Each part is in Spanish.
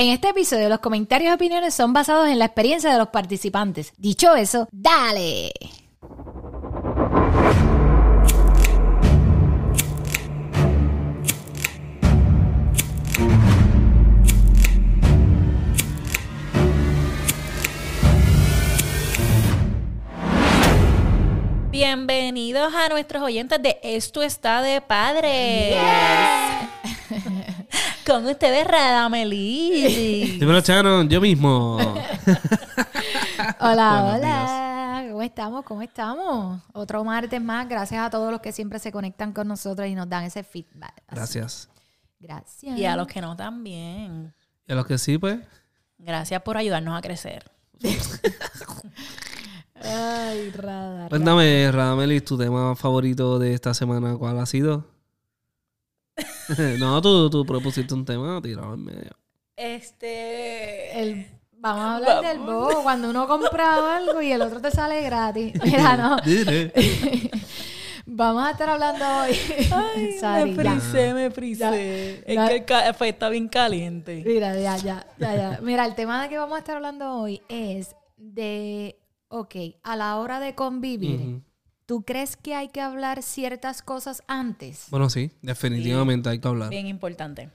En este episodio los comentarios y opiniones son basados en la experiencia de los participantes. Dicho eso, ¡dale! Bienvenidos a nuestros oyentes de Esto está de padre. Con ustedes, Radameli. Dímelo, Chano, yo mismo. Hola, Buenos hola. ¿Cómo estamos? ¿Cómo estamos? Otro martes más. Gracias a todos los que siempre se conectan con nosotros y nos dan ese feedback. Así. Gracias. Gracias. Y a los que no también. Y a los que sí, pues. Gracias por ayudarnos a crecer. Ay, radar. Cuéntame, Radamelis, tu tema favorito de esta semana, ¿cuál ha sido? no, tú, tú propusiste un tema, tirado en medio. Este. El- vamos a hablar del bobo. Cuando uno compra algo y el otro te sale gratis. Mira, no. Vamos a estar hablando hoy. Ay, Sorry, me ya. frisé, me frisé. Ya. Es que el café está bien caliente. Mira, ya, ya, ya, ya. Mira, el tema de que vamos a estar hablando hoy es de, ok, a la hora de convivir. ¿Tú crees que hay que hablar ciertas cosas antes? Bueno, sí, definitivamente hay que hablar. Bien importante.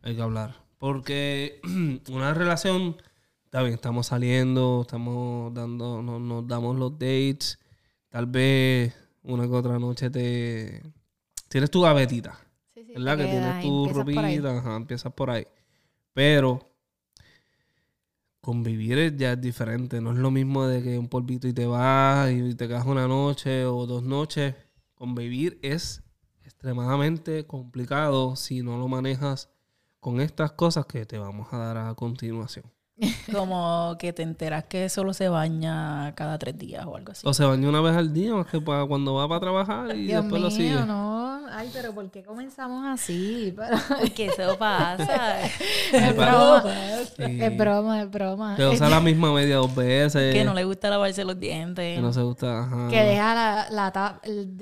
Hay que hablar. Porque una relación, está bien, estamos saliendo, estamos dando, nos, nos damos los dates. Tal vez una que otra noche te. Tienes tu gavetita. Sí, sí, ¿Verdad? Que tienes tu ropita, ajá, empiezas por ahí. Pero convivir es- ya es diferente. No es lo mismo de que un polvito y te vas y te quedas una noche o dos noches. Convivir es extremadamente complicado si no lo manejas con estas cosas que te vamos a dar a continuación. Como que te enteras que solo se baña cada tres días o algo así. O se baña una vez al día, más que para cuando va para trabajar y Dios después mío, lo sigue. no. Ay, pero ¿por qué comenzamos así? Porque eso pasa. es broma. Sí. Es broma, es broma. Que usa la misma media dos veces. que no le gusta lavarse los dientes. que no se gusta. Ajá. Que deja la, la, ta-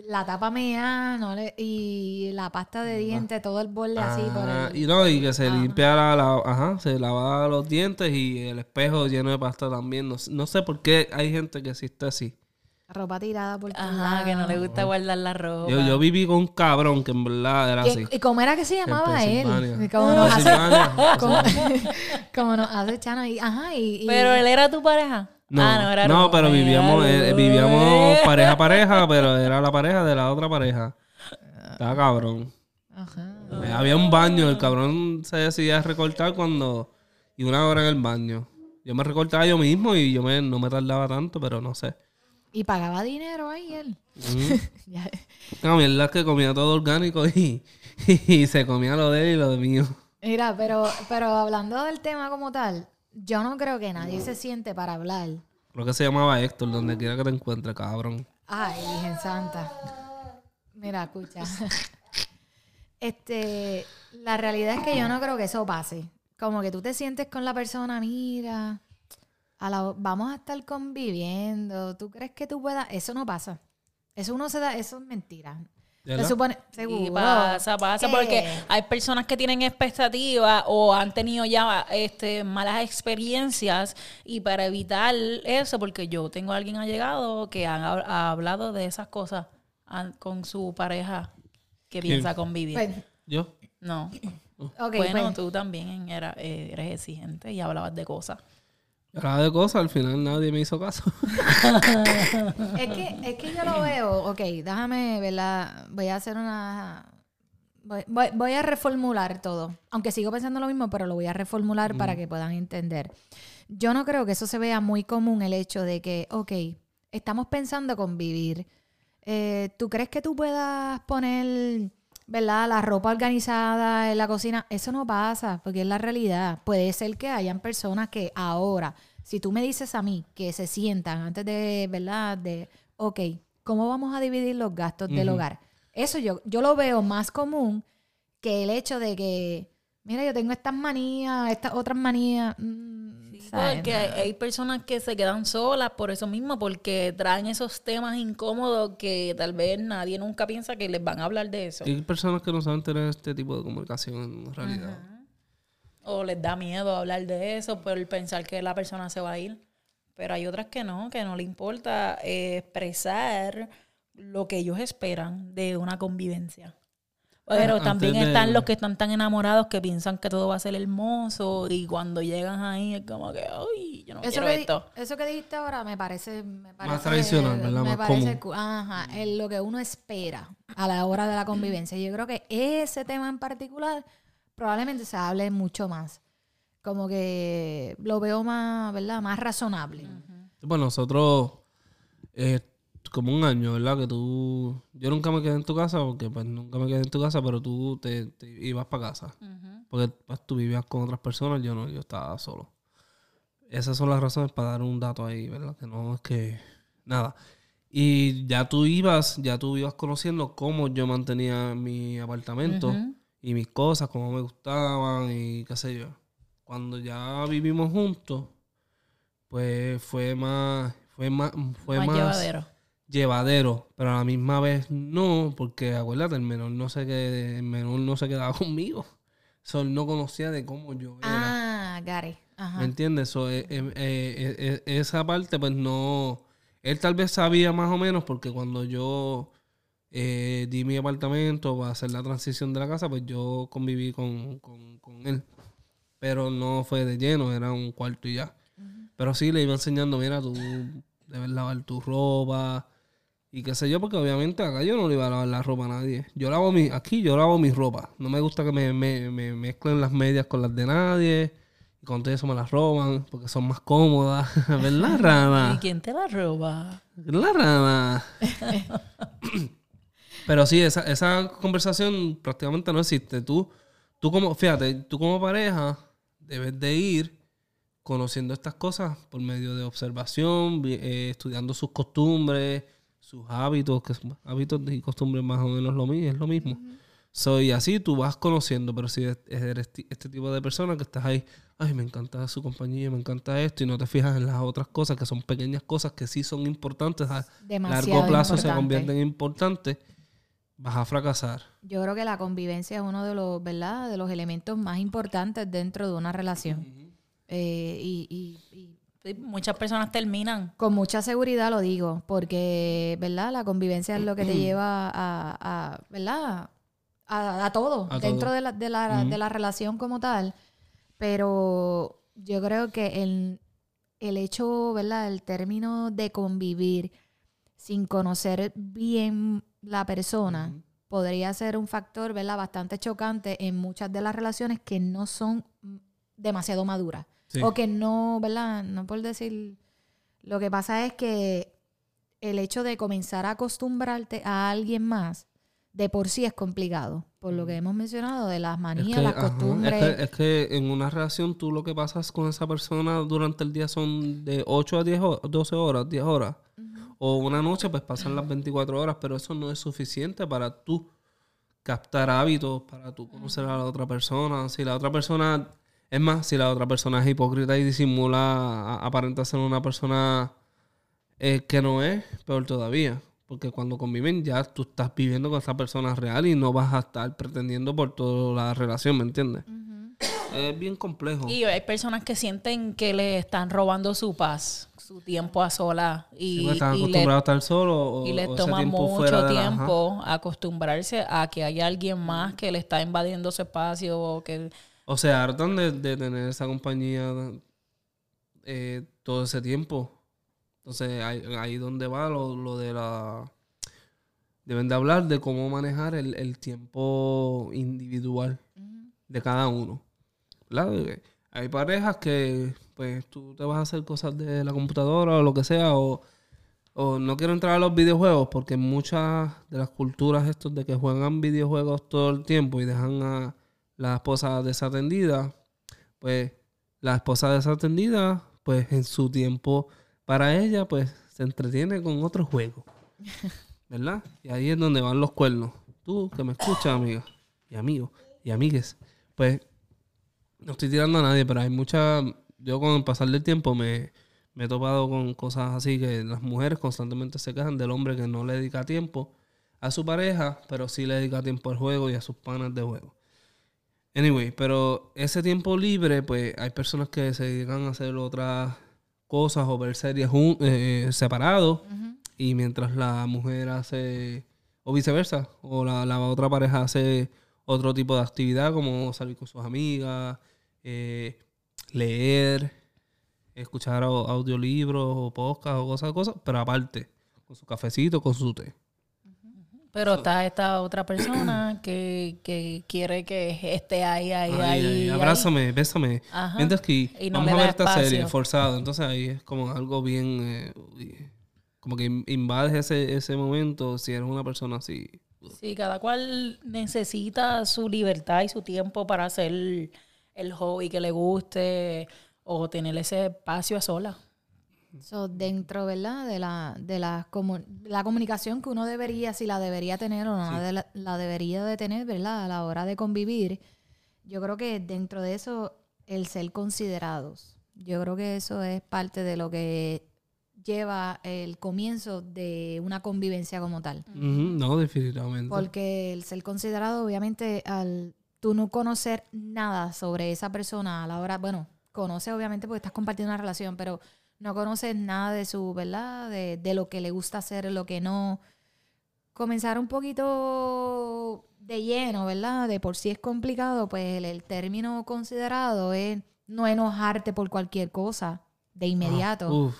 la tapa mía no le- y la pasta de dientes, todo el borde así por Ah, el... Y no, y que se limpia la, la- ajá, se lava los dientes y el espejo lleno de pasta también. No, no sé por qué hay gente que existe así. Ropa tirada por Ajá, que no le gusta guardar la ropa. Yo, yo viví con un cabrón que en verdad era así. ¿Y, cómo era que se llamaba él? Como nos hace, como, como nos hace Chano. Y, ajá, y, y- Pero él era tu pareja. No, ah, no, era no, pero vivíamos, eh, vivíamos pareja a pareja, pero era la pareja de la otra pareja. Estaba cabrón. Ajá. Eh, Había un baño, el cabrón se decidía recortar cuando... Y una hora en el baño. Yo me recortaba yo mismo y yo me, no me tardaba tanto, pero no sé. Y pagaba dinero ahí él. Mm. No, mierda es que comía todo orgánico y, y se comía lo de él y lo de mío. Mira, pero, pero hablando del tema como tal, yo no creo que nadie se siente para hablar. Lo que se llamaba Héctor, donde quiera que te encuentres, cabrón. Ay, Virgen Santa. Mira, escucha. Este, la realidad es que yo no creo que eso pase. Como que tú te sientes con la persona, mira, a la- vamos a estar conviviendo. ¿Tú crees que tú puedas? Eso no pasa. Eso uno se da, eso es mentira. Se supone, seguro. Y pasa, pasa, ¿Qué? porque hay personas que tienen expectativas o han tenido ya este, malas experiencias y para evitar eso, porque yo tengo a alguien allegado que han ha hablado de esas cosas con su pareja que piensa convivir. Pues, ¿Yo? no. bueno, pues, tú también era- eh, eres exigente y hablabas de cosas. Hablaba de cosas, al final nadie me hizo caso. Es que, es que yo lo veo, ok, déjame, ¿verdad? Voy a hacer una... Voy, voy- voy a reformular todo. Aunque sigo pensando lo mismo, pero lo voy a reformular para que puedan entender. Yo no creo que eso se vea muy común el hecho de que, ok, estamos pensando convivir. Eh, ¿Tú crees que tú puedas poner, ¿verdad? La ropa organizada en la cocina. Eso no pasa, porque es la realidad. Puede ser que hayan personas que ahora, si tú me dices a mí que se sientan antes de, ¿verdad? De, ok, ¿cómo vamos a dividir los gastos del hogar? Eso yo, yo lo veo más común que el hecho de que, mira, yo tengo estas manías, estas otras manías. mm, ¿sabes? Porque hay, hay personas que se quedan solas por eso mismo, porque traen esos temas incómodos que tal vez nadie nunca piensa que les van a hablar de eso. Hay personas que no saben tener este tipo de comunicación en realidad. O les da miedo hablar de eso por pensar que la persona se va a ir. Pero hay otras que no, que no le importa eh, expresar lo que ellos esperan de una convivencia. Pero Antes también de- están los que están tan enamorados que piensan que todo va a ser hermoso y cuando llegan ahí es como que, ay, yo no Eso quiero que, esto. eso que dijiste ahora me parece, me parece tradicional, ¿verdad? Me Más parece común. ajá, es lo que uno espera a la hora de la convivencia. Yo creo que ese tema en particular probablemente se hable mucho más. Como que lo veo más, ¿verdad? Más razonable. Pues nosotros, eh, como un año, ¿verdad? Que tú, yo nunca me quedé en tu casa porque pues nunca me quedé en tu casa, pero tú te, te ibas para casa. Porque pues, tú vivías con otras personas, yo no, yo estaba solo. Esas son las razones para dar un dato ahí, ¿verdad? Que no es que nada. Y ya tú ibas, ya tú ibas conociendo cómo yo mantenía mi apartamento y mis cosas, cómo me gustaban y qué sé yo. Cuando ya vivimos juntos, pues fue más, fue más, fue Más más, llevadero. Llevadero, pero a la misma vez no, porque acuérdate, el menor no se que el menor no se quedaba conmigo. So, no conocía de cómo yo era. Ah, Gary. Ajá. ¿Me entiendes? So, eh, eh, eh, esa parte, pues no. Él tal vez sabía más o menos, porque cuando yo eh, di mi apartamento para hacer la transición de la casa, pues yo conviví con, con- con él. Pero no fue de lleno, era un cuarto y ya. Pero sí le iba enseñando, mira, tú debes lavar tu ropa y qué sé yo, porque obviamente acá yo no le iba a lavar la ropa a nadie. Yo lavo mi, aquí yo lavo mi ropa. No me gusta que me, me, me mezclen las medias con las de nadie. Y con todo eso me las roban porque son más cómodas. ¿Verdad, ¿Y rama? quién te la roba? ¿Verdad, rama? Pero sí, esa, esa conversación prácticamente no existe. Tú, tú como, fíjate, tú como pareja debes de ir conociendo estas cosas por medio de observación, eh, estudiando sus costumbres, sus hábitos, que son hábitos y costumbres más o menos lo mismo, es lo mismo. Soy así, tú vas conociendo, pero si eres- este tipo de persona que estás ahí, ay, me encanta su compañía, me encanta esto, y no te fijas en las otras cosas, que son pequeñas cosas que sí son importantes, a Demasiado largo plazo se importante. convierten en importantes, vas a fracasar. Yo creo que la convivencia es uno de los, ¿verdad? De los elementos más importantes dentro de una relación. Eh, y, y- y muchas personas terminan. con mucha seguridad lo digo, porque, ¿verdad? La convivencia es lo que te lleva a, a- ¿verdad? A, a todo, A dentro todo. De, la, de, la, de la relación como tal. Pero yo creo que el, el hecho, ¿verdad? El término de convivir sin conocer bien la persona podría ser un factor, ¿verdad? Bastante chocante en muchas de las relaciones que no son mm, demasiado maduras. Sí. O que no, ¿verdad? No por decir... Lo que pasa es que el hecho de comenzar a acostumbrarte a alguien más, de por sí es complicado. Por lo que hemos mencionado de las Es manías, que, las ajá, costumbres. es que- es que en una relación tú lo que pasas con esa persona durante el día son de 8 a 10 ho- 12 horas, 10 horas. O una noche pues pasan las 24 horas, pero eso no es suficiente para tú captar hábitos, para tú conocer a la otra persona. Si la otra persona, es más, si la otra persona es hipócrita y disimula, aparenta ser una persona eh, que no es, peor todavía. Porque cuando conviven ya tú estás viviendo con esa persona real y no vas a estar pretendiendo por toda la relación, ¿me entiendes? Es bien complejo. Y hay personas que sienten que le están robando su paz, su tiempo a sola. Sí, Y, porque están y le, acostumbrados a estar solos o, y le o ese toma tiempo mucho la- tiempo acostumbrarse a que haya alguien más que le está invadiendo su espacio o que O sea, hartan de, de tener esa compañía eh, todo ese tiempo. Entonces, ahí, ahí donde va lo, lo de la... Deben de hablar de cómo manejar el, el tiempo individual de cada uno. ¿Verdad? Hay parejas que, pues, tú te vas a hacer cosas de la computadora o lo que sea, o, o no quiero entrar a los videojuegos, porque muchas de las culturas estos de que juegan videojuegos todo el tiempo y dejan a la esposa desatendida, pues la esposa desatendida, pues en su tiempo para ella, pues se entretiene con otro juego. ¿Verdad? Y ahí es donde van los cuernos. Tú que me escuchas, amiga, y amigos, y amigues, pues no estoy tirando a nadie, pero hay mucha. Yo con el pasar del tiempo me, me he topado con cosas así que las mujeres constantemente se quejan del hombre que no le dedica tiempo a su pareja, pero sí le dedica tiempo al juego y a sus panas de juego. Anyway, pero ese tiempo libre, pues hay personas que se dedican a hacer otras cosas o ver series jun- eh, separados. Y mientras la mujer hace, o viceversa, o la, la otra pareja hace otro tipo de actividad, como salir con sus amigas, eh, leer, escuchar au- audiolibros o podcast o cosas, cosas, pero aparte, con su cafecito, con su té. Pero está esta otra persona que, que quiere que esté ahí, ahí, Ay, ahí. ay, ahí. abrázame, bésame. Ajá. Mientras que Y no vamos a ver esta espacio. serie forzado. Entonces ahí es como algo bien. eh, como que in- invades ese, ese momento si eres una persona así. Sí, cada cual necesita su libertad y su tiempo para hacer el hobby que le guste o tener ese espacio a sola. So, dentro, ¿verdad? De la, de la, comu- la comunicación que uno debería, si la debería tener o no de la, la debería de tener, ¿verdad? A la hora de convivir, yo creo que dentro de eso, el ser considerados. Yo creo que eso es parte de lo que lleva el comienzo de una convivencia como tal. Ujú, no, definitivamente. Porque el ser considerado, obviamente, al tú no conocer nada sobre esa persona a la hora, bueno, conoces obviamente porque estás compartiendo una relación, pero no conoces nada de su, ¿verdad? De, de lo que le gusta hacer, lo que no. Comenzar un poquito de lleno, ¿verdad? De por sí es complicado, pues el, el término considerado es no enojarte por cualquier cosa de inmediato. Ah, uf.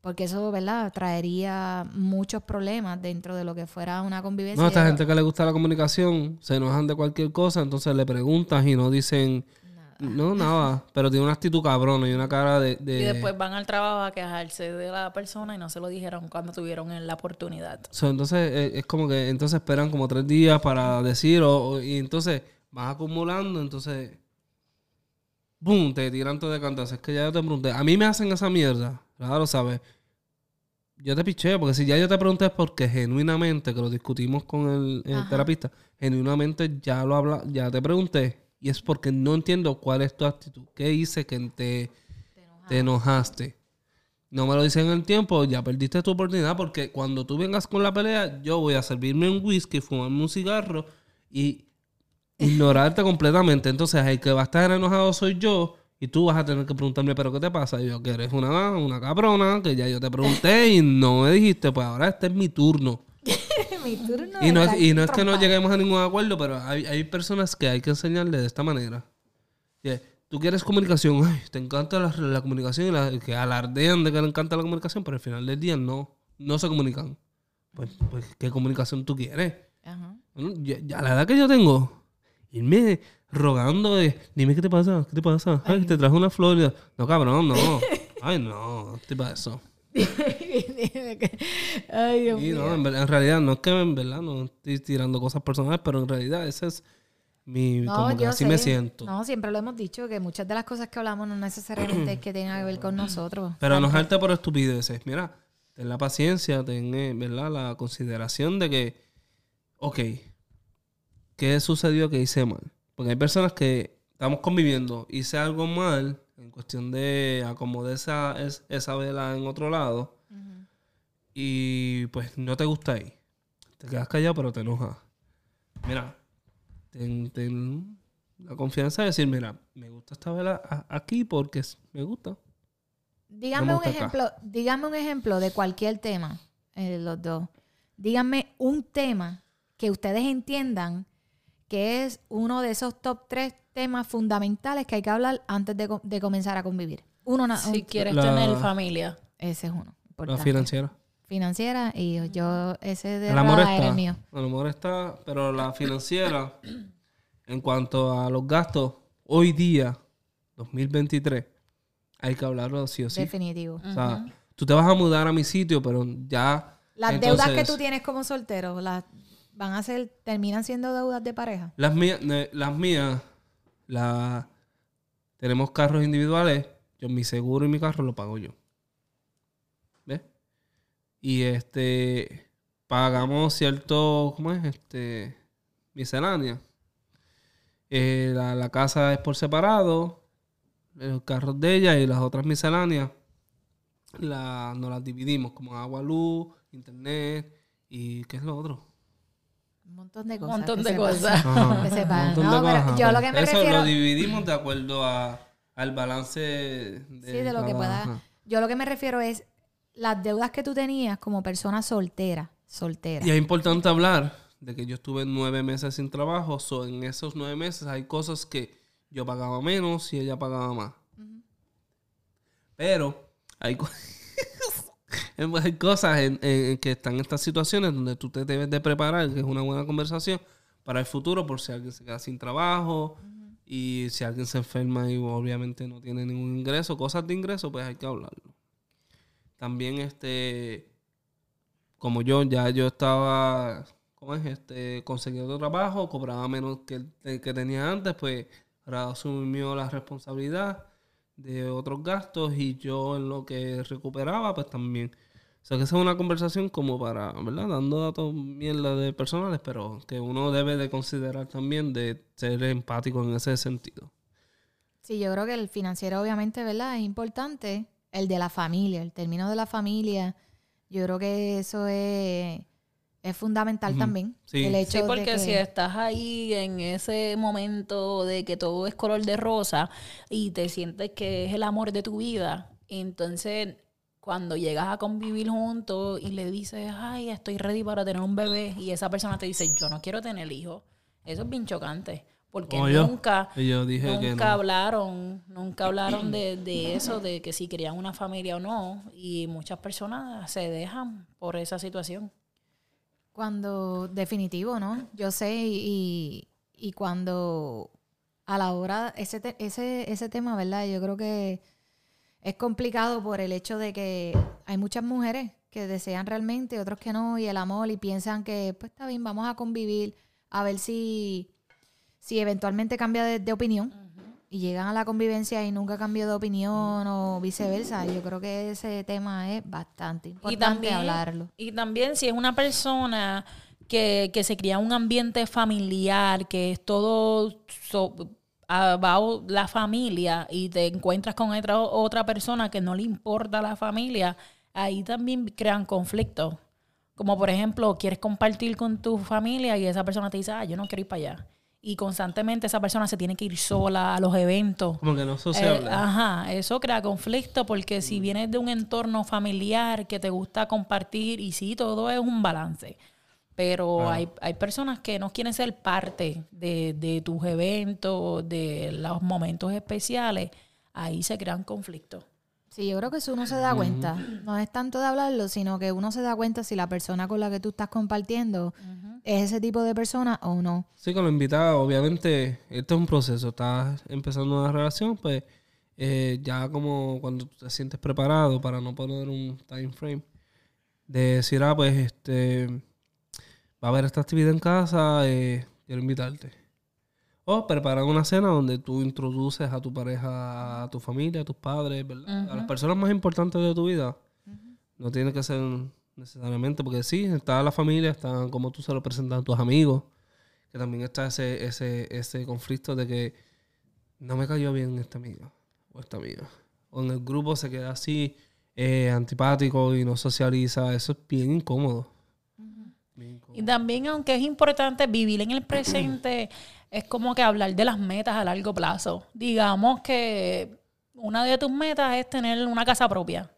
Porque eso, ¿verdad? Traería muchos problemas dentro de lo que fuera una convivencia. No, esta gente que le gusta la comunicación se enojan de cualquier cosa, entonces le preguntas y no dicen. No, nada. Pero tiene una actitud cabrona y una cara de. de- Y después van al trabajo a quejarse de la persona y no se lo dijeron cuando tuvieron la oportunidad. So, entonces eh, es como que entonces esperan como tres días para decir o, y entonces vas acumulando, entonces boom, te tiran todo de cantazo. Es que ya yo te pregunté, a mí me hacen esa mierda, claro, sabes. Yo te piché, porque si ya yo te pregunté es porque genuinamente, que lo discutimos con el, el terapista, genuinamente ya lo habla, ya te pregunté, y es porque no entiendo cuál es tu actitud. ¿Qué hice que te, te enojaste? No me lo dicen en el tiempo, ya perdiste tu oportunidad porque cuando tú vengas con la pelea, yo voy a servirme un whisky, fumarme un cigarro y ignorarte completamente. Entonces, el que va a estar enojado soy yo y tú vas a tener que preguntarme, ¿pero qué te pasa? Y yo, que eres una, una cabrona, que ya yo te pregunté y no me dijiste, pues ahora este es mi turno. Mi turno Y no, es, y no es que no lleguemos a ningún acuerdo, pero hay, hay personas que hay que enseñarle de esta manera. Que Tú quieres comunicación, ay, te encanta la, la comunicación y la, que alardean de que le encanta la comunicación, pero al final del día no, no se comunican. Pues, pues, ¿qué comunicación tú quieres? Ajá. Bueno, a la edad que yo tengo, irme rogando de, dime qué te pasa, qué te pasa, ay, te traje una flor. No, cabrón, no. Ay, no, no te. Ay, Dios mío. no, en, en realidad, no es que en verdad no estoy tirando cosas personales, pero en realidad ese es mi, No, como que así sé. me siento. No, siempre lo hemos dicho, que muchas de las cosas que hablamos no necesariamente es que tengan que ver con nosotros. Pero enojarte por estupideces. Mira, ten la paciencia, ten, eh, ¿verdad? La consideración de que, ok, ¿qué sucedió que hice mal? Porque hay personas que estamos conviviendo, hice algo mal en cuestión de acomodar esa, es- esa vela en otro lado y pues no te gusta ahí. Te quedas callado, pero te enojas. Mira, ten, ten la confianza de decir, mira, me gusta esta vela aquí porque me gusta. Díganme No un me gusta acá. ejemplo, díganme un ejemplo de cualquier tema, eh, los dos. Díganme un tema que ustedes entiendan que es uno de esos top tres temas fundamentales que hay que hablar antes de, de comenzar a convivir. Uno, na- Si un- quieres La- tener familia. ese es uno. La importante. financiera. Financiera y yo, ese de El amor era está. el mío. El amor está, pero la financiera, en cuanto a los gastos, hoy día, 2023, hay que hablarlo sí o sí. Definitivo. O sea, tú te vas a mudar a mi sitio, pero ya. Las deudas que entonces, tú tienes como soltero, las van a ser, terminan siendo deudas de pareja. Las mías, ne- las mías, la, tenemos carros individuales, yo mi seguro y mi carro lo pago yo. ¿Ves? Y este pagamos cierto, ¿cómo es? Este miscelánea. Eh, la, la casa es por separado, los carros de ella y las otras misceláneas la, nos las dividimos como agua, luz, internet y ¿qué es lo otro? Un montón de cosas. cosas. Un montón de cosas. yo lo que me Eso refiero- lo dividimos de acuerdo a, al balance de, Sí, de lo que pueda. Yo lo que me refiero es las deudas que tú tenías como persona soltera. Soltera. Y es importante hablar de que yo estuve nueve meses sin trabajo. So, en esos nueve meses hay cosas que yo pagaba menos y ella pagaba más. Pero hay, co- hay cosas en, en- que están en estas situaciones donde tú te debes de preparar, que es una buena conversación para el futuro por si alguien se queda sin trabajo y si alguien se enferma y obviamente no tiene ningún ingreso, cosas de ingreso, pues hay que hablarlo. También este como yo ya yo estaba ¿cómo es? este conseguí otro trabajo cobraba menos que el que tenía antes pues ahora asumió la responsabilidad de otros gastos y yo en lo que recuperaba pues también o sea que esa es una conversación como para verdad dando datos mierda de personales pero que uno debe de considerar también de ser empático en ese sentido Sí, yo creo que el financiero obviamente, ¿verdad? Es importante. El de la familia, el término de la familia. Yo creo que eso es, es fundamental también. Sí. El hecho Sí, de porque que- si estás ahí en ese momento de que todo es color de rosa y te sientes que es el amor de tu vida, entonces cuando llegas a convivir juntos y le dices, ay, estoy ready para tener un bebé, y esa persona te dice, yo no quiero tener hijos, eso es bien chocante, porque Como nunca, Y yo dije que nunca no. hablaron, nunca hablaron de, de eso, de que si querían una familia o no, y muchas personas se dejan por esa situación. Cuando, definitivo, ¿no? Yo sé y, y cuando a la hora, ese, te- ese, ese tema, ¿verdad? Yo creo que es complicado por el hecho de que hay muchas mujeres que desean realmente, otros que no, y el amor, y piensan que, pues está bien, vamos a convivir, a ver si, si eventualmente cambia de, de opinión. Y llegan a la convivencia y nunca cambió de opinión o viceversa. Yo creo que ese tema es bastante importante hablarlo. Y también si es una persona que, que se cría un ambiente familiar, que es todo so- about la familia y te encuentras con otra, otra persona que no le importa la familia, ahí también crean conflictos. Como por ejemplo, quieres compartir con tu familia y esa persona te dice, ah, yo no quiero ir para allá. Y constantemente esa persona se tiene que ir sola a los eventos. como que no Eh, sociable ajá, eso crea conflicto porque si vienes de un entorno familiar que te gusta compartir y sí, todo es un balance. Pero hay, hay personas que no quieren ser parte de, de tus eventos, de los momentos especiales. Ahí se crean conflictos. Sí, yo creo que eso uno se da cuenta. No es tanto de hablarlo, sino que uno se da cuenta si la persona con la que tú estás compartiendo es ese tipo de persona o no. Sí, con la invitada, obviamente, este es un proceso. Estás empezando una relación, pues eh, ya como cuando tú te sientes preparado para no poner un time frame, de decir, ah, pues este va a haber esta actividad en casa, eh, quiero invitarte. O preparar una cena donde tú introduces a tu pareja, a tu familia, a tus padres, ¿verdad? A las personas más importantes de tu vida. No tiene que ser necesariamente, porque sí, está la familia, está como tú se lo presentas a tus amigos, que también está ese, ese, ese conflicto de que no me cayó bien esta amiga o esta amiga. O en el grupo se queda así, eh, antipático y no socializa. Eso es bien incómodo. Y también, aunque es importante vivir en el presente, es como que hablar de las metas a largo plazo. Digamos que una de tus metas es tener una casa propia.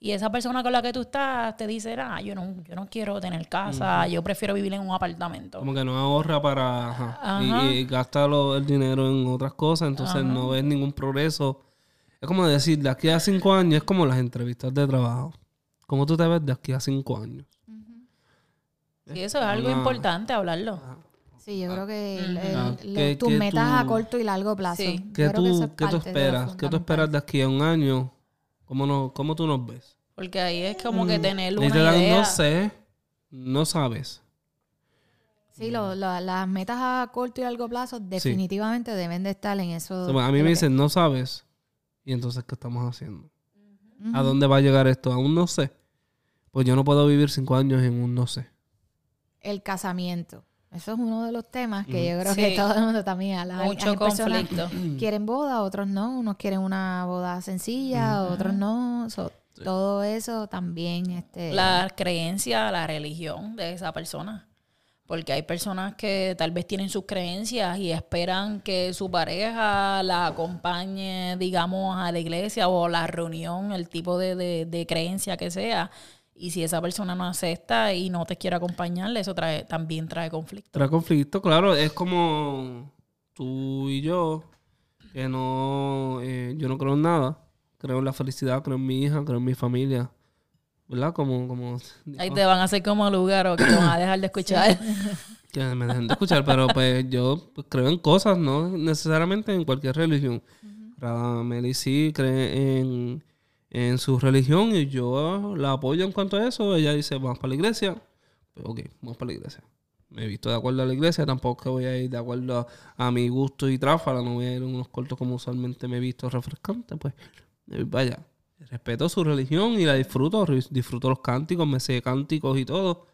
Y esa persona con la que tú estás te dice, ah, yo no, yo no quiero tener casa, yo prefiero vivir en un apartamento. Como que no ahorra para... ajá, y- Ajá. Y, gasta lo- el dinero en otras cosas, entonces no ves ningún progreso. Es como decir, de aquí a cinco años, es como las entrevistas de trabajo. ¿Cómo tú te ves de aquí a cinco años? Y eso es algo Una- importante hablarlo. Sí, yo creo que el- el- Ah, lo- ¿qué- tus metas tú- a corto y largo plazo. Sí. ¿Qué que tú, es qué tú esperas? ¿Qué tú esperas de aquí a un año? ¿Cómo, no, cómo tú nos ves? Porque ahí es como que tener Y una te dan, idea. no sé, no sabes. Sí, lo- lo- las metas a corto y largo plazo definitivamente deben de estar en eso. O sea, a mí me dicen, no sabes. Y entonces, ¿qué estamos haciendo? ¿A dónde va a llegar esto? Aún no sé. Pues yo no puedo vivir cinco años en un no sé. El casamiento. Eso es uno de los temas que yo creo que todo el mundo también habla. Hay- Mucho hay personas conflicto. quieren boda, otros no. Unos quieren una boda sencilla, otros no. So, Todo eso también. Este, La creencia, la religión de esa persona. Porque hay personas que tal vez tienen sus creencias y esperan que su pareja la acompañe, digamos, a la iglesia o a la reunión, el tipo de, de, de creencia que sea. Y si esa persona no acepta y no te quiere acompañarle, eso trae, también trae conflicto. Trae conflicto, claro. Es como tú y yo, que no, eh, yo no creo en nada. Creo en la felicidad, creo en mi hija, creo en mi familia. ¿Verdad? Como, como Ahí te van a hacer como lugar o que te van a dejar de escuchar. que me dejen de escuchar, pero pues yo pues, creo en cosas, no necesariamente en cualquier religión. Radameli sí cree en, en su religión y yo la apoyo en cuanto a eso. Ella dice, vamos para la iglesia. Pues ok, vamos para la iglesia. Me he visto de acuerdo a la iglesia, tampoco voy a ir de acuerdo a, mi gusto y tráfala, no voy a ir en unos cortos como usualmente me he visto refrescante, pues eh, vaya. Respeto su religión y la disfruto, disfruto los cánticos, me sé cánticos y todo.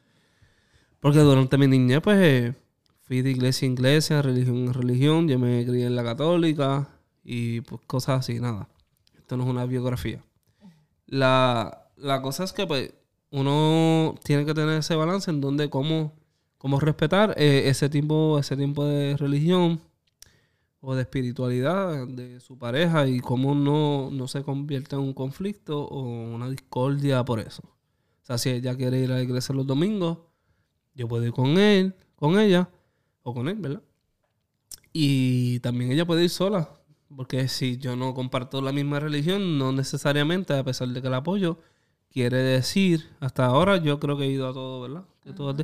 Porque durante mi niñez, pues, eh, fui de iglesia en iglesia, religión en religión, yo me crié en la católica y pues cosas así, nada. Esto no es una biografía. La, la cosa es que, pues, uno tiene que tener ese balance en donde cómo, cómo respetar eh, ese tiempo, ese tiempo de religión o de espiritualidad de su pareja y cómo no, no se convierte en un conflicto o una discordia por eso. O sea, si ella quiere ir a la iglesia los domingos, yo puedo ir con él, con ella, o con él, ¿verdad? Y también ella puede ir sola, porque si yo no comparto la misma religión, no necesariamente, a pesar de que la apoyo, quiere decir, hasta ahora yo creo que he ido a todo, ¿verdad? Que, todo-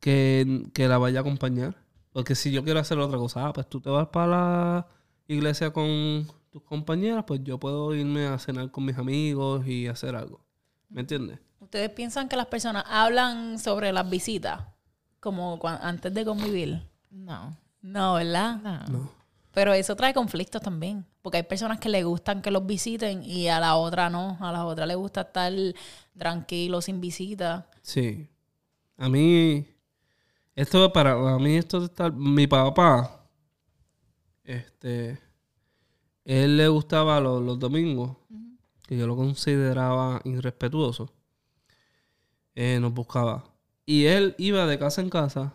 que, que la vaya a acompañar. Porque si yo quiero hacer otra cosa, ah, pues tú te vas para la iglesia con tus compañeras, pues yo puedo irme a cenar con mis amigos y hacer algo. ¿Me entiendes? ¿Ustedes piensan que las personas hablan sobre las visitas como antes de convivir? No. No, ¿verdad? No. No. Pero eso trae conflictos también, porque hay personas que le gustan que los visiten y a la otra no, a la otra le gusta estar tranquilo sin visita. Sí. A mí, esto para a mí esto de estar, mi papá, este, él le gustaba los, los domingos, que yo lo consideraba irrespetuoso. Eh, nos buscaba. Y él iba de casa en casa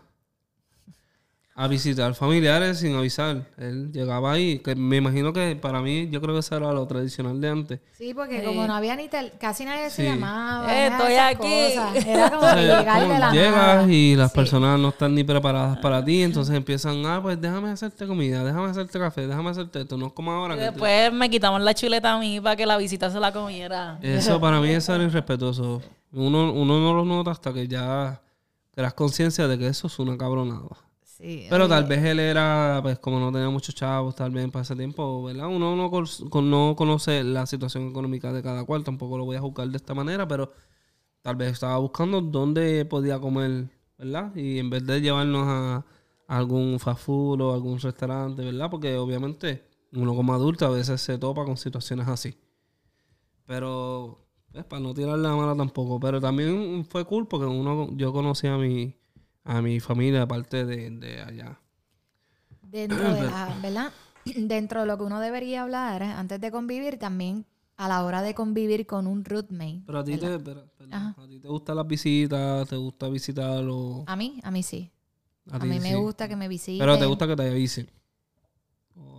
a visitar familiares sin avisar. Él llegaba ahí, que me imagino que para mí, yo creo que eso era lo tradicional de antes. Sí, porque Sí. como no había ni tel- casi nadie se Sí. llamaba. Eh, estoy aquí. cosas. Era como O que sea, llegar de la llegas nada. y las Sí. personas no están ni preparadas para ti, entonces empiezan, ah, pues déjame hacerte comida, déjame hacerte café, déjame hacerte esto, no es como ahora. Y que después me quitaban la chuleta a mí para que la visita se la comiera. Eso para mí es ser irrespetuoso. Uno, uno no lo nota hasta que ya creas conciencia de que eso es una cabronada. Sí, Pero tal vez él era, pues como no tenía muchos chavos, tal vez para ese tiempo, ¿verdad? Uno no, con- no conoce la situación económica de cada cual, tampoco lo voy a juzgar de esta manera, pero tal vez estaba buscando dónde podía comer, ¿verdad? Y en vez de llevarnos a, a algún fast food o algún restaurante, ¿verdad? Porque obviamente uno como adulto a veces se topa con situaciones así. Pero, pues, para no tirar la mala tampoco. Pero también fue cool porque uno, yo conocí a mi, a mi familia aparte de, de allá. Dentro de la, ¿verdad? Dentro de lo que uno debería hablar eh, antes de convivir, también a la hora de convivir con un roommate. Pero a ti, te, pero- a ti te gustan las visitas, te gusta visitarlo. A mí, a mí sí. A, ti mí me gusta que me visiten. Pero te gusta que te avisen.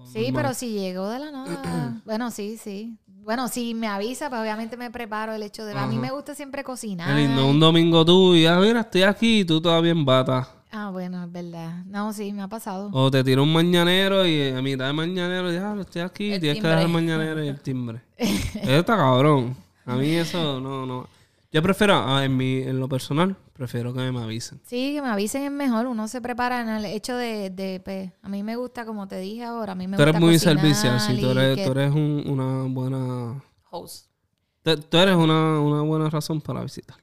Sí, normal. pero si llegó de la nada. bueno, sí, sí. Bueno, si me avisa, pues obviamente me preparo el hecho de. A mí me gusta siempre cocinar. Qué lindo, un domingo tú y ah, mira, estoy aquí y tú todavía en bata. Ah, bueno, es verdad. No, sí, me ha pasado. O te tira un mañanero y a mitad de mañanero, ya, estoy aquí, El tienes que timbre. dejar el mañanero y el timbre. eso está cabrón. A mí eso no, no. Yo prefiero, ah, en, mi, en lo personal, prefiero que me avisen. Sí, que me avisen es mejor. Uno se prepara en el hecho de, de pues, a mí me gusta, como te dije ahora, a mí me Tú eres gusta muy cocinar servicial, sí, tú eres, que- tú eres un- una buena... Host. Tú tú eres una, una buena razón para visitar.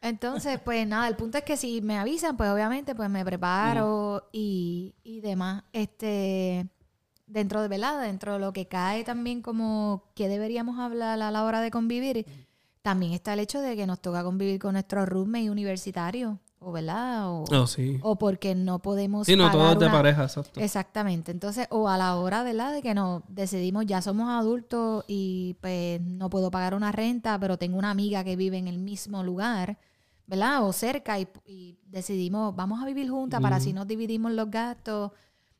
Entonces, pues nada, el punto es que si me avisan, pues obviamente pues me preparo y, y demás. Este, dentro de verdad, dentro de lo que cae también como que deberíamos hablar a la hora de convivir, también está el hecho de que nos toca convivir con nuestros roommate universitarios, o verdad, o, Oh, sí. o porque no podemos Sí, no, todo pagar es de pareja, exacto. Exactamente. Entonces, o a la hora, ¿verdad? De que nos decidimos, ya somos adultos y pues no puedo pagar una renta, pero tengo una amiga que vive en el mismo lugar, ¿verdad? O cerca y, y decidimos, vamos a vivir juntas para así nos dividimos los gastos.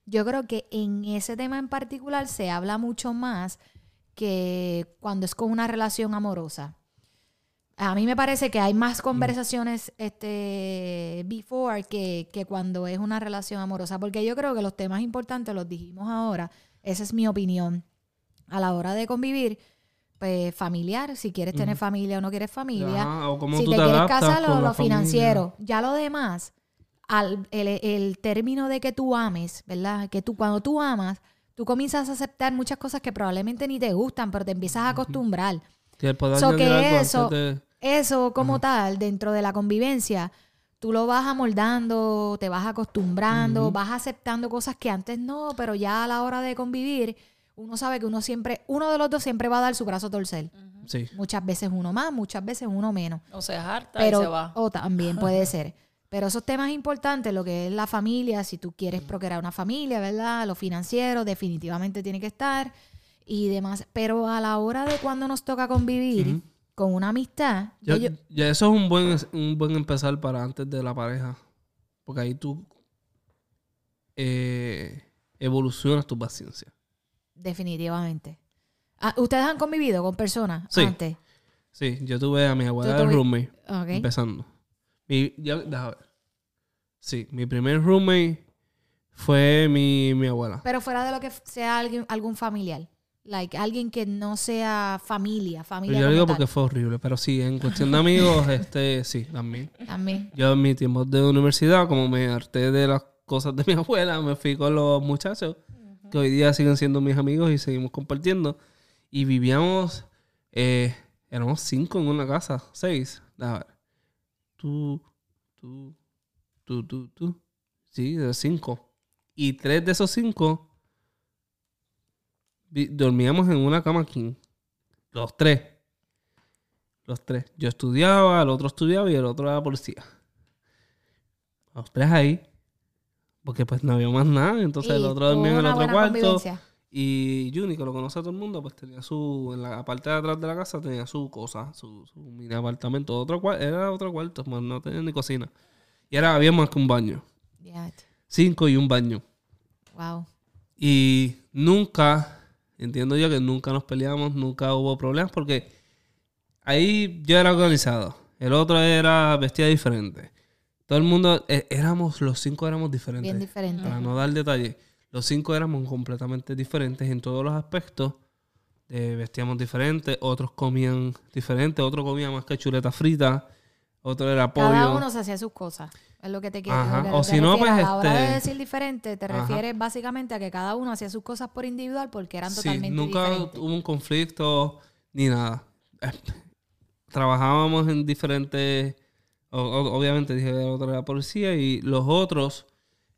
Yo creo que en ese tema en particular se habla mucho más que cuando es con una relación amorosa. A mí me parece que hay más conversaciones este, before que, que cuando es una relación amorosa, porque yo creo que los temas importantes los dijimos ahora, esa es mi opinión. A la hora de convivir, pues familiar, si quieres tener familia o no quieres familia, Ajá, o si te, te quieres casar, lo, lo financiero. Ya lo demás, al, el, el término de que tú ames, ¿verdad? Que tú cuando tú amas, tú comienzas a aceptar muchas cosas que probablemente ni te gustan, pero te empiezas a acostumbrar. Puede So que algo eso- de- Eso como tal, dentro de la convivencia, tú lo vas amoldando, te vas acostumbrando, vas aceptando cosas que antes no, pero ya a la hora de convivir, uno sabe que uno siempre, uno de los dos siempre va a dar su brazo a torcer. Sí. Muchas veces uno más, muchas veces uno menos. O sea, harta Pero, y se va. o también puede ser. Pero esos temas importantes, lo que es la familia, si tú quieres procrear una familia, ¿verdad? Lo financiero definitivamente tiene que estar y demás. Pero a la hora de cuando nos toca convivir con una amistad, Ya, eso es un buen, un buen empezar para antes de la pareja. Porque ahí tú eh, evolucionas tu paciencia. definitivamente. Ah, ¿Ustedes han convivido con personas Sí. antes? Sí, yo tuve a mi abuela Tú de roommate empezando. Mi, ya, déjame ver. Sí, mi primer roommate fue mi, mi abuela. Pero fuera de lo que sea alguien, algún familiar. Like, alguien que no sea familia, familia Yo como digo tal. porque fue horrible, pero sí, en cuestión de amigos, este, sí, también. También. Yo en mi tiempo de universidad, como me harté de las cosas de mi abuela, me fui con los muchachos, que hoy día siguen siendo mis amigos y seguimos compartiendo. Y vivíamos, eh, éramos cinco en una casa, seis. A ver. Tú, tú, tú, tú, tú. Sí, de cinco. Y tres de esos cinco dormíamos en una cama king. Los tres. Los tres. Yo estudiaba, el otro estudiaba y el otro era policía. Los tres ahí. Porque pues no había más nada. Entonces el otro dormía en el otro cuarto. Y Juni, que lo conoce a todo el mundo, pues tenía su. En la parte de atrás de la casa tenía su cosa, su, su mini apartamento. Otro era otro cuarto, pues no tenía ni cocina. Y era, había más que un baño. Cinco y un baño. Wow. Y nunca, entiendo yo que nunca nos peleamos, nunca hubo problemas, porque ahí yo era organizado. El otro era vestida diferente. Todo el mundo, eh, éramos, los cinco éramos diferentes. Bien diferente. Para no dar detalle, los cinco éramos completamente diferentes en todos los aspectos. Eh, vestíamos diferente, otros comían diferente, otro comía más que chuleta frita, otro era pollo. Cada uno se hacía sus cosas. Es lo que te quiero que O si no, pues, A la hora de este- decir diferente, te Ajá. refieres básicamente a que cada uno hacía sus cosas por individual porque eran Sí, totalmente nunca diferentes. hubo un conflicto ni nada. Trabajábamos en diferentes. o- o- obviamente, dije el otro era policía y los otros.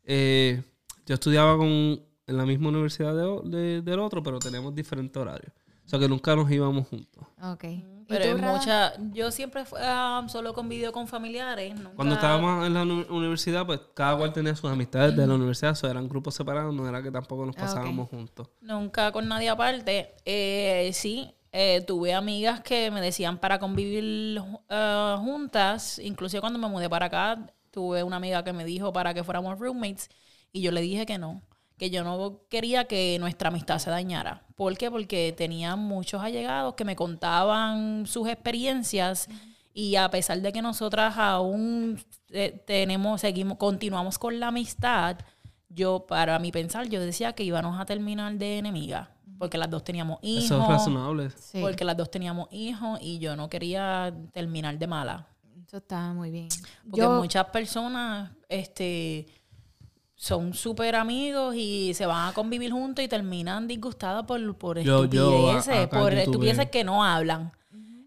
eh, yo estudiaba con, en la misma universidad de- del otro, pero teníamos diferentes horarios. O sea que nunca nos íbamos juntos. Ok. ¿Y Pero Rada? mucha. Yo siempre fue, ah, solo convivido con familiares. Nunca, Cuando estábamos en la uni- universidad, pues cada cual tenía sus amistades de la universidad, o sea, eran grupos separados, no era que tampoco nos Ah, pasábamos juntos. Nunca con nadie aparte. Eh, sí, eh, tuve amigas que me decían para convivir eh, juntas. Inclusive cuando me mudé para acá, tuve una amiga que me dijo para que fuéramos roommates y yo le dije que no. Que yo no quería que nuestra amistad se dañara. ¿Por qué? Porque tenía muchos allegados que me contaban sus experiencias y a pesar de que nosotras aún eh, tenemos, seguimos, continuamos con la amistad, yo, para mi pensar, yo decía que íbamos a terminar de enemiga. Porque las dos teníamos hijos. Eso es razonable. Sí, Porque las dos teníamos hijos y yo no quería terminar de mala. eso está muy bien. Porque Yo, muchas personas este, son súper amigos y se van a convivir juntos y terminan disgustados por, por Yo- yo, a- estupideces, por estupideces que no hablan.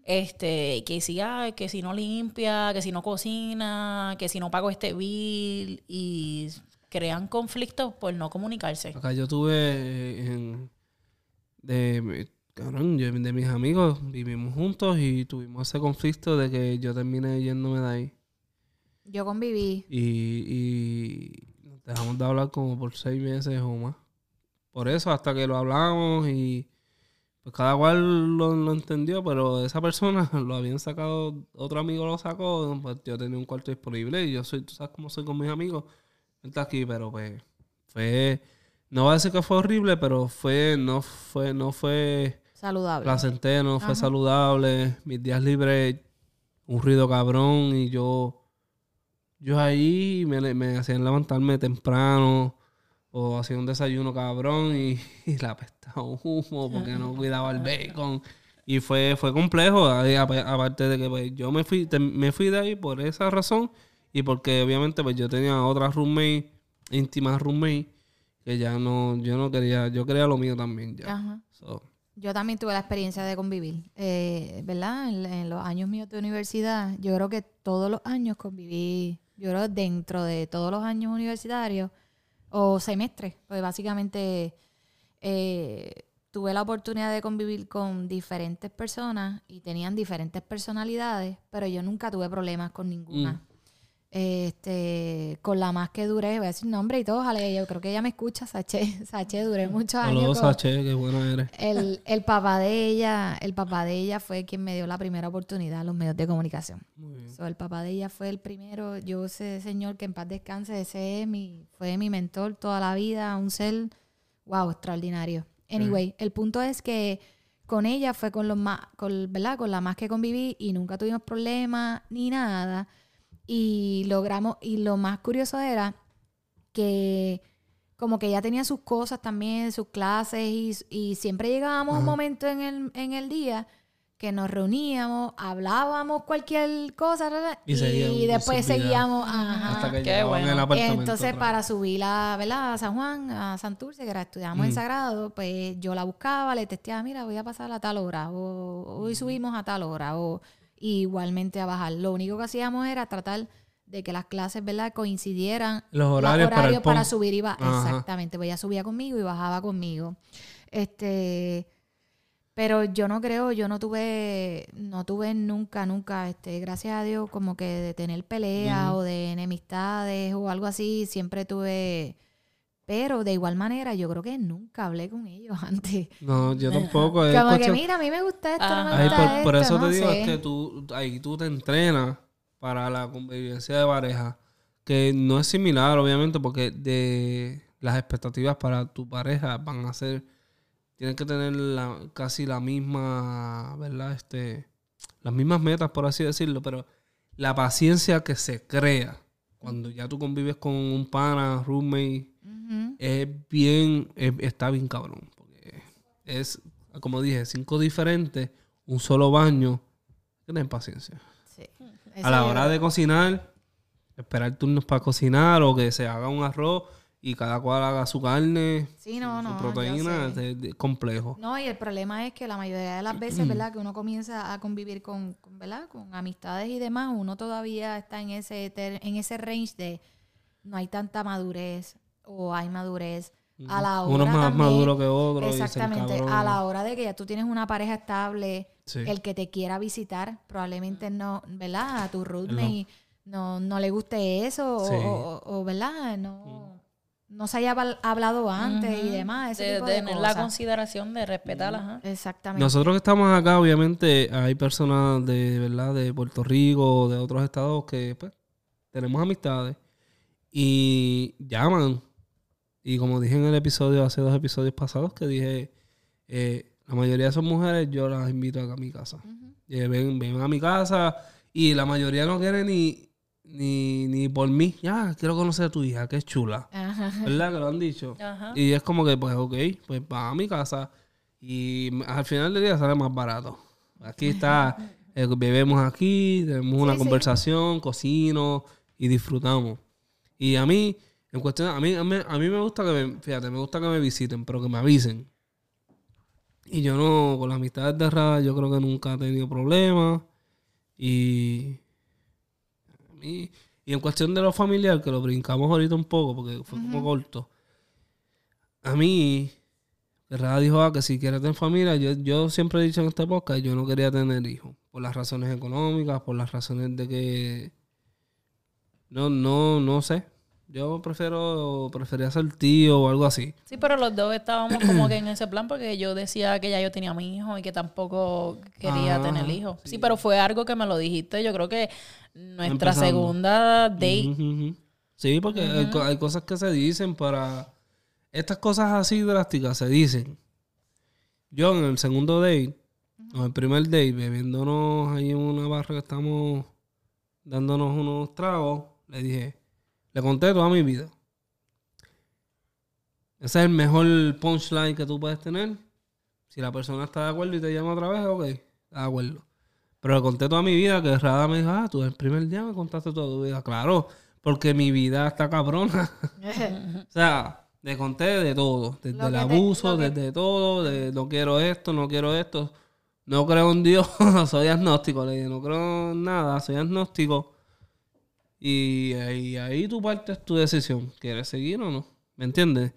Este, que si, ay, que si no limpia, que si no cocina, que si no pago este bill y crean conflictos por no comunicarse. Acá yo tuve eh, en- de, mi- cabrón, yo- de mis amigos, vivimos juntos y tuvimos ese conflicto de que yo terminé yéndome de ahí. yo conviví. Y, y dejamos de hablar como por seis meses o más. Por eso, hasta que lo hablamos y pues cada cual lo, lo entendió, pero esa persona lo habían sacado, otro amigo lo sacó, pues yo tenía un cuarto disponible y yo soy, tú sabes cómo soy con mis amigos, está aquí, pero pues fue, no voy a decir que fue horrible, pero fue, no fue, no fue Saludable. placentero, no fue saludable, mis días libres, un ruido cabrón y yo, yo ahí me, me hacían levantarme temprano o hacía un desayuno cabrón y, y la apestaba humo porque no cuidaba el bacon. Y fue, fue complejo, aparte de que pues, yo me fui, te- me fui de ahí por esa razón y porque obviamente pues yo tenía otras roommate, íntimas roommate, que ya no, yo no quería, yo quería lo mío también ya. Ajá. So, Yo también tuve la experiencia de convivir, eh, ¿verdad? En, en los años míos de universidad, yo creo que todos los años conviví, yo creo dentro de todos los años universitarios o semestres, pues básicamente eh, tuve la oportunidad de convivir con diferentes personas y tenían diferentes personalidades, pero yo nunca tuve problemas con ninguna. Este, con la más que duré, voy a decir nombre y todo, ojalá, yo creo que ella me escucha, Saché, Saché, duré muchos años. saludos, Sache, qué buena eres. el, el papá de ella, el papá de ella fue quien me dio la primera oportunidad a los medios de comunicación. Muy bien. So, el papá de ella fue el primero, yo ese señor que en paz descanse, ese es mi, fue mi mentor toda la vida, un ser, wow, extraordinario. Anyway, el punto es que con ella fue con los más, con, ¿verdad? Con la más que conviví y nunca tuvimos problemas ni nada. Y logramos, y lo más curioso era que como que ella tenía sus cosas también, sus clases, y, y siempre llegábamos a un momento en el, en el día que nos reuníamos, hablábamos cualquier cosa, ¿verdad? Y y, después seguíamos ajá. Hasta que qué llegaban bueno. al apartamento. Entonces, otra para subir a, ¿verdad? a San Juan, a Santurce, que era, estudiábamos en Mm. Sagrado, pues yo la buscaba, le testeaba, mira, voy a pasar a tal hora, o hoy subimos a tal hora, o igualmente a bajar. Lo único que hacíamos era tratar de que las clases, ¿verdad?, coincidieran Los horarios para el para pon. subir y bajar. Exactamente, pues ella subía conmigo y bajaba conmigo. Este, pero yo no creo, yo no tuve, no tuve nunca, nunca, este, gracias a Dios, como que de tener peleas o de enemistades o algo así, siempre tuve, pero de igual manera, yo creo que nunca hablé con ellos antes. No, yo tampoco. Como que mira, a mí me gusta esto, no me gusta por, por esto, eso te no digo, sé. es que tú, ahí tú te entrenas para la convivencia de pareja, que no es similar, obviamente, porque de las expectativas para tu pareja van a ser, tienen que tener la, casi la misma, ¿verdad? Este, las mismas metas, por así decirlo, pero la paciencia que se crea cuando ya tú convives con un pana, roommate, Es bien, es- está bien cabrón. Porque es, como dije, cinco diferentes, un solo baño. Tener paciencia. Sí. A la hora de cocinar, esperar turnos para cocinar o que se haga un arroz y cada cual haga su carne, Sí, no, no, su proteína, es, es complejo. No, y el problema es que la mayoría de las veces, ¿verdad? Que uno comienza a convivir con, con, ¿verdad? Con amistades y demás, uno todavía está en ese, ter- en ese range de no hay tanta madurez o hay madurez. A la hora Uno es más también- maduro que otro. Exactamente. A la hora de que ya tú tienes una pareja estable, Sí. el que te quiera visitar, probablemente no, ¿verdad? A tu roommate no, no le guste eso, o- Sí. o, o- o, ¿verdad? No, no se haya habl- hablado antes y demás, ese de, tipo de de tener la consideración de respetarla. Exactamente. Nosotros que estamos acá, obviamente, hay personas de verdad de Puerto Rico, de otros estados que pues tenemos amistades y llaman. Y como dije en el episodio, hace dos episodios pasados, que dije, eh, la mayoría son mujeres, yo las invito acá a mi casa. Eh, ven, ven a mi casa y la mayoría no quiere ni, ni, ni por mí. Ya, quiero conocer a tu hija, que es chula. Ajá. ¿Verdad que lo han dicho? Ajá. Y es como que, pues, ok, pues va a mi casa y al final del día sale más barato. Aquí está, eh, bebemos aquí, tenemos una sí. conversación, cocino y disfrutamos. Y a mí, en cuestión, a mí, a mí, a mí me gusta que me, fíjate, me gusta que me visiten, pero que me avisen. Y yo no, con las amistades de Rada, yo creo que nunca he tenido problemas. Y a mí- y en cuestión de lo familiar, que lo brincamos ahorita un poco, porque fue como corto. A mí, Rada dijo ah, que si quiere tener familia, yo, yo siempre he dicho en esta podcast, yo no quería tener hijos. Por las razones económicas, por las razones de que. No, no, no sé. Yo prefiero, prefería ser tío o algo así. Sí, pero los dos estábamos como que en ese plan porque yo decía que ya yo tenía mi hijo y que tampoco quería Ah, tener hijos. Sí. pero fue algo que me lo dijiste. Yo creo que nuestra Empezando. segunda date. Sí, porque hay cosas que se dicen para... Estas cosas así drásticas se dicen. Yo en el segundo date, o el primer date, bebiéndonos ahí en una barra que estamos dándonos unos tragos, le dije, le conté toda mi vida. Ese es el mejor punchline que tú puedes tener. Si la persona está de acuerdo y te llama otra vez, ok, está de acuerdo. Pero le conté toda mi vida que Rada me dijo, ah, tú el primer día me contaste toda tu vida. Claro, porque mi vida está cabrona. o sea, le conté de todo. Desde el te- abuso, que- desde todo, de no quiero esto, no quiero esto. No creo en Dios, soy agnóstico. Le dije, no creo en nada, soy agnóstico. Y ahí, ahí tú partes tu decisión. ¿Quieres seguir o no? ¿Me entiendes?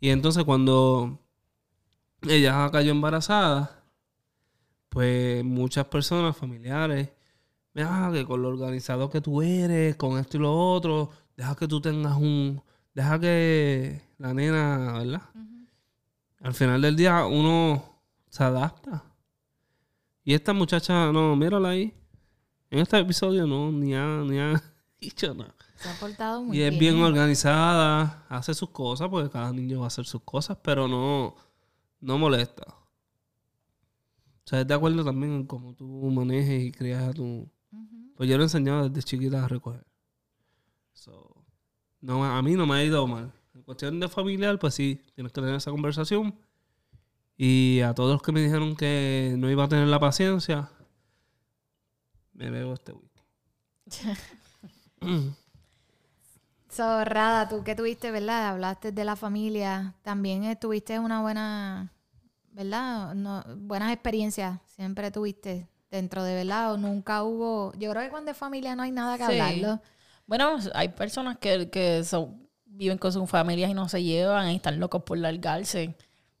Y entonces cuando ella cayó embarazada, pues muchas personas, familiares, ah, que con lo organizado que tú eres, con esto y lo otro, deja que tú tengas un, deja que la nena, ¿verdad? Al final del día uno se adapta. Y esta muchacha, no, mírala ahí. En este episodio no, ni ha, ni ha Se ha portado muy Y es bien. bien organizada, hace sus cosas, porque cada niño va a hacer sus cosas, pero no, no molesta. O sea, es de acuerdo también en cómo tú manejes y crías a tu... Pues yo le he enseñado desde chiquita a recoger. So, no, a mí no me ha ido mal. En cuestión de familiar, pues sí, tienes que tener esa conversación. Y a todos los que me dijeron que no iba a tener la paciencia, me bebo este whisky. So, Rada, tú que tuviste, ¿verdad? Hablaste de la familia. También eh, tuviste una buena, ¿verdad? No, buenas experiencias. Siempre tuviste dentro de, ¿verdad? O nunca hubo... Yo creo que cuando es familia no hay nada que Sí. hablarlo. Bueno, hay personas que, que son- viven con sus familias y no se llevan y están locos por largarse.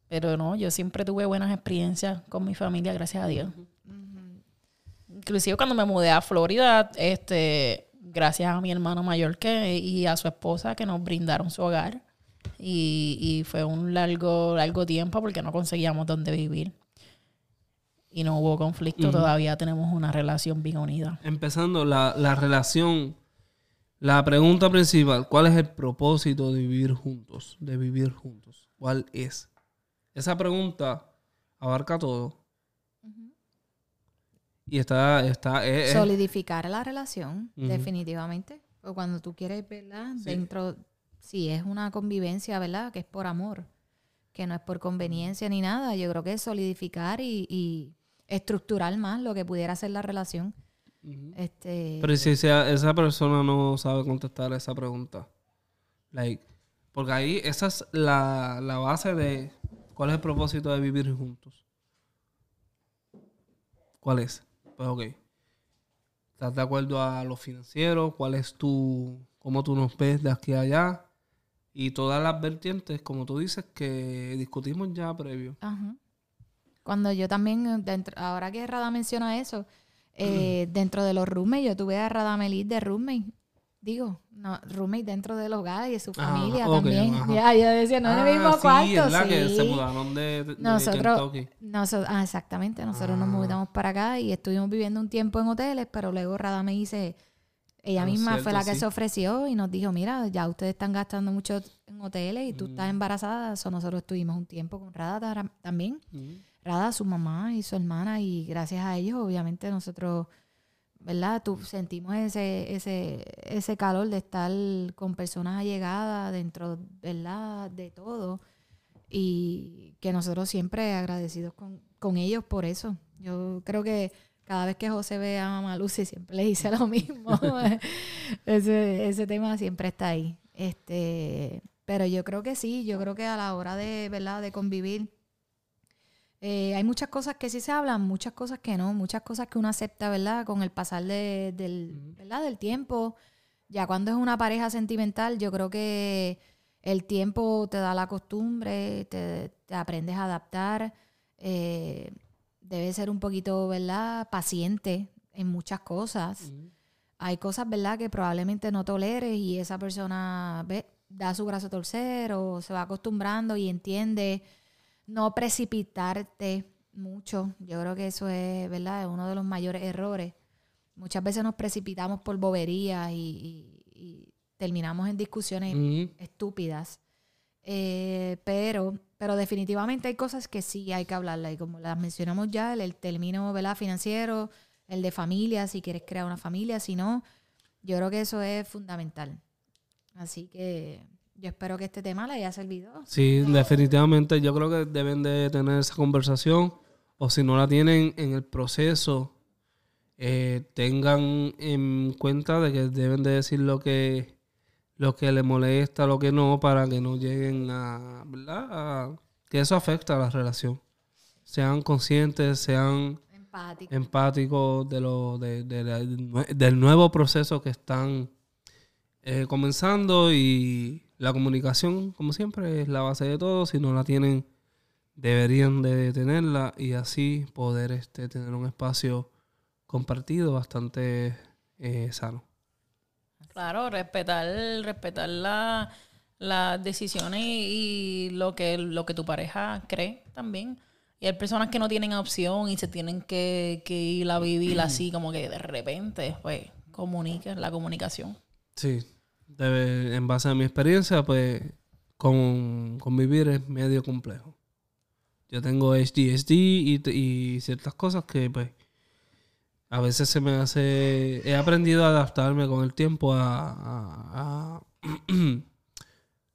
Pero no, yo siempre tuve buenas experiencias con mi familia, gracias a Dios. Inclusive cuando me mudé a Florida, este, gracias a mi hermano mayor que, y a su esposa que nos brindaron su hogar. Y, y fue un largo, largo tiempo porque no conseguíamos dónde vivir. Y no hubo conflicto, todavía tenemos una relación bien unida. Empezando la, la relación, la pregunta principal, ¿cuál es el propósito de vivir juntos? De vivir juntos. ¿Cuál es? Esa pregunta abarca todo. Y está, está, es- es- Solidificar la relación, definitivamente. O cuando tú quieres, ¿verdad? Sí. Dentro, si es una convivencia, ¿verdad? Que es por amor, que no es por conveniencia ni nada. Yo creo que es solidificar y, y estructurar más lo que pudiera ser la relación. Este, Pero si esa, esa persona no sabe contestar esa pregunta, like, porque ahí esa es la, la base de cuál es el propósito de vivir juntos. ¿Cuál es? Pues ok. ¿Estás de acuerdo a lo financiero? ¿Cuál es tu, cómo tú nos ves de aquí a allá? Y todas las vertientes, como tú dices, que discutimos ya previo. Ajá. Cuando yo también, dentro, ahora que Rada menciona eso, eh, dentro de los roommates, yo tuve a Radamelis de roommate. Digo, no, roommate dentro del hogar y de su Ah, familia también. ajá. Ya, yo decía, no en el mismo Ah, sí, cuarto. es la que se sí. mudaron de, de Nosotros, nosotros, ah, exactamente, nosotros nos Ah. mudamos para acá y estuvimos viviendo un tiempo en hoteles, pero luego Rada me dice, ella Ah, misma fue la que sí. se ofreció y nos dijo, mira, ya ustedes están gastando mucho en hoteles y tú Mm. estás embarazada, so nosotros estuvimos un tiempo con Rada también. Ujú. Rada, su mamá y su hermana, y gracias a ellos, obviamente, nosotros, ¿verdad? Tú, sentimos ese, ese, ese calor de estar con personas allegadas dentro, ¿verdad? De todo. Y que nosotros siempre agradecidos con, con ellos por eso. Yo creo que cada vez que José ve a Mamá Lucy siempre le dice lo mismo. ese, ese tema siempre está ahí. Este, pero yo creo que sí, yo creo que a la hora de, ¿verdad? De convivir, eh, hay muchas cosas que sí se hablan, muchas cosas que no, muchas cosas que uno acepta, ¿verdad? Con el pasar de- del, ¿verdad? del tiempo. Ya cuando es una pareja sentimental, yo creo que el tiempo te da la costumbre, te, te aprendes a adaptar. Eh, debes ser un poquito, ¿verdad? Paciente en muchas cosas. hay cosas, ¿verdad?, que probablemente no toleres y esa persona ve, da su brazo a torcer o se va acostumbrando y entiende no precipitarte mucho. Yo creo que eso es, ¿verdad?, es uno de los mayores errores. Muchas veces nos precipitamos por boberías y, y- y terminamos en discusiones estúpidas. Eh, pero, pero definitivamente hay cosas que sí hay que hablarlas. Y como las mencionamos ya, el, el término ¿verdad? financiero, el de familia, si quieres crear una familia, si no, yo creo que eso es fundamental. Así que yo espero que este tema le haya servido. Sí, definitivamente yo creo que deben de tener esa conversación o si no la tienen en el proceso, eh, tengan en cuenta de que deben de decir lo que lo que les molesta, lo que no, para que no lleguen a, ¿verdad? A- que eso afecta a la relación. Sean conscientes, sean Empático. empáticos de lo de, del nuevo proceso que están eh, comenzando y la comunicación, como siempre, es la base de todo. Si no la tienen, deberían de tenerla y así poder este, tener un espacio compartido bastante eh, sano. Claro, respetar, respetar la- las decisiones y, y lo que, lo que tu pareja cree también. Y hay personas que no tienen opción y se tienen que, que ir a vivir así, como que de repente, pues, comuniquen, la comunicación. Sí, debe- en base a mi experiencia, pues con, convivir es medio complejo. Yo tengo HDSD y, y ciertas cosas que pues a veces se me hace... He aprendido a adaptarme con el tiempo a, a, a-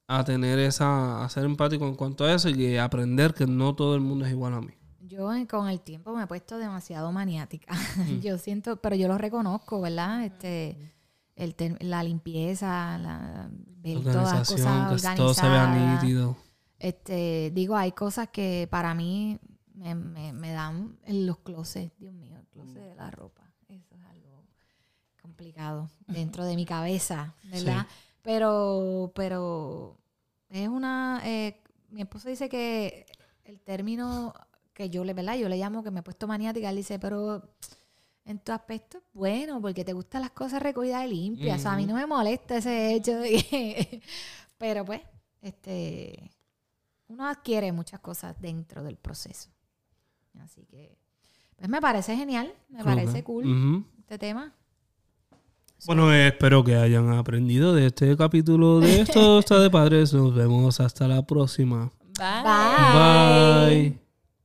a tener esa... a ser empático en cuanto a eso y aprender que no todo el mundo es igual a mí. Yo eh, con el tiempo me he puesto demasiado maniática. yo siento, pero yo lo reconozco, ¿verdad? Este, el la limpieza, la, ver todas las cosas que todo se vea organizadas. nítido. Este, digo, hay cosas que para mí me, me- me dan en los closets, Dios mío, el closet de la ropa. Eso es algo complicado dentro de mi cabeza, ¿verdad? Pero, pero es una, eh, mi esposo dice que el término que yo le, ¿verdad? Yo le llamo que me he puesto maniática, él dice, pero en tu aspecto es bueno, porque te gustan las cosas recogidas y limpias. O sea, a mí no me molesta ese hecho de que- Pero pues, este... Uno adquiere muchas cosas dentro del proceso. Así que... Pues me parece genial, me parece cool este tema. Bueno, espero que hayan aprendido de este capítulo de Esto está de padres. Nos vemos hasta la próxima. Bye. Bye.